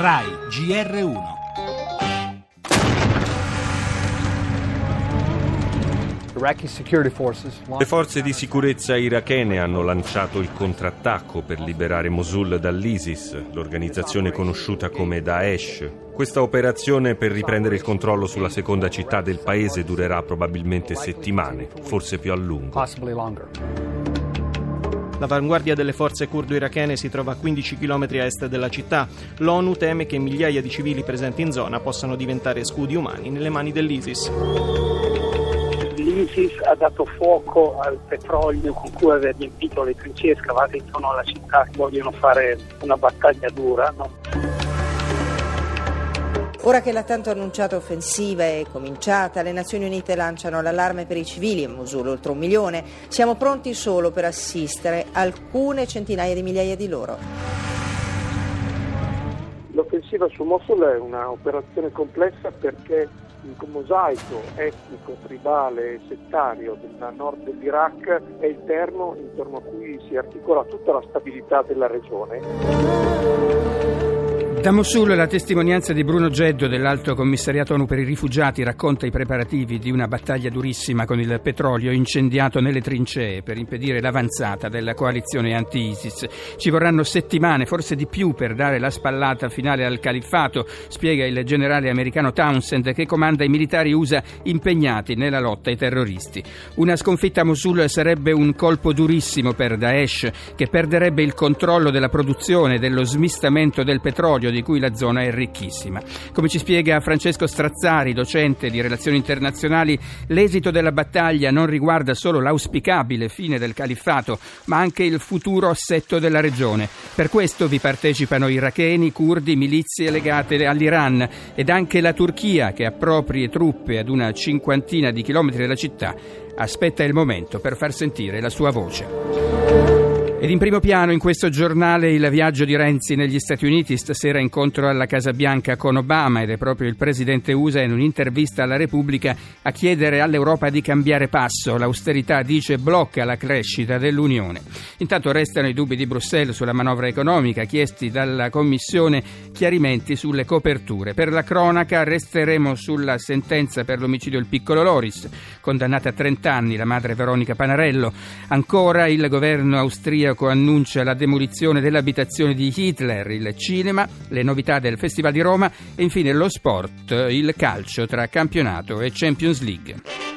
RAI GR1 Le forze di sicurezza irachene hanno lanciato il contrattacco per liberare Mosul dall'ISIS, l'organizzazione conosciuta come Daesh. Questa operazione per riprendere il controllo sulla seconda città del paese durerà probabilmente settimane, forse più a lungo. L'avanguardia delle forze curdo-irachene si trova a 15 km a est della città. L'ONU teme che migliaia di civili presenti in zona possano diventare scudi umani nelle mani dell'ISIS. L'ISIS ha dato fuoco al petrolio con cui aveva riempito le trincee scavate intorno alla città. Vogliono fare una battaglia dura. No? Ora che la tanto annunciata offensiva è cominciata, le Nazioni Unite lanciano l'allarme per i civili in Mosul, oltre un milione. Siamo pronti solo per assistere alcune centinaia di migliaia di loro. L'offensiva su Mosul è un'operazione complessa perché il mosaico etnico, tribale e settario del nord dell'Iraq è il perno intorno a cui si articola tutta la stabilità della regione. Da Mosul la testimonianza di Bruno Geddo dell'Alto Commissariato ONU per i rifugiati racconta i preparativi di una battaglia durissima con il petrolio incendiato nelle trincee per impedire l'avanzata della coalizione anti-ISIS. Ci vorranno settimane, forse di più, per dare la spallata finale al califfato, spiega il generale americano Townsend che comanda i militari USA impegnati nella lotta ai terroristi. Una sconfitta a Mosul sarebbe un colpo durissimo per Daesh che perderebbe il controllo della produzione e dello smistamento del petrolio di cui la zona è ricchissima. Come ci spiega Francesco Strazzari, docente di relazioni internazionali, l'esito della battaglia non riguarda solo l'auspicabile fine del califfato, ma anche il futuro assetto della regione. Per questo vi partecipano iracheni, curdi, milizie legate all'Iran ed anche la Turchia che ha proprie truppe ad una cinquantina di chilometri dalla città aspetta il momento per far sentire la sua voce. Ed in primo piano in questo giornale il viaggio di Renzi negli Stati Uniti, stasera incontro alla Casa Bianca con Obama ed è proprio il presidente USA in un'intervista alla Repubblica a chiedere all'Europa di cambiare passo. L'austerità, dice, blocca la crescita dell'Unione. Intanto restano i dubbi di Bruxelles sulla manovra economica, chiesti dalla Commissione chiarimenti sulle coperture. Per la cronaca resteremo sulla sentenza per l'omicidio del piccolo Loris, condannata a 30 anni la madre Veronica Panarello. Ancora il governo austriaco austriaco annuncia la demolizione dell'abitazione di Hitler, il cinema, le novità del Festival di Roma e infine lo sport, il calcio tra campionato e Champions League.